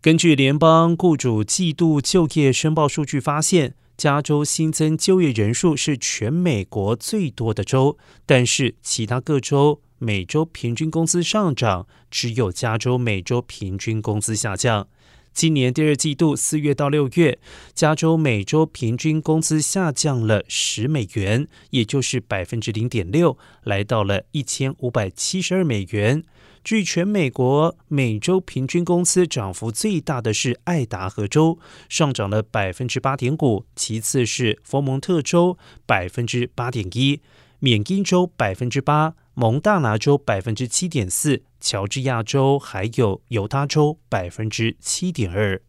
根据联邦雇主季度就业申报数据发现，加州新增就业人数是全美国最多的州，但是其他各州每周平均工资上涨，只有加州每周平均工资下降。今年第二季度四月到六月，加州每周平均工资下降了十美元，也就是百分之零点六，来到了一千五百七十二美元。据全美国每周平均工资涨幅最大的是爱达荷州，上涨了百分之八点五；其次是佛蒙特州百分之八点一，缅因州百分之八，蒙大拿州百分之七点四，乔治亚州还有犹他州百分之七点二。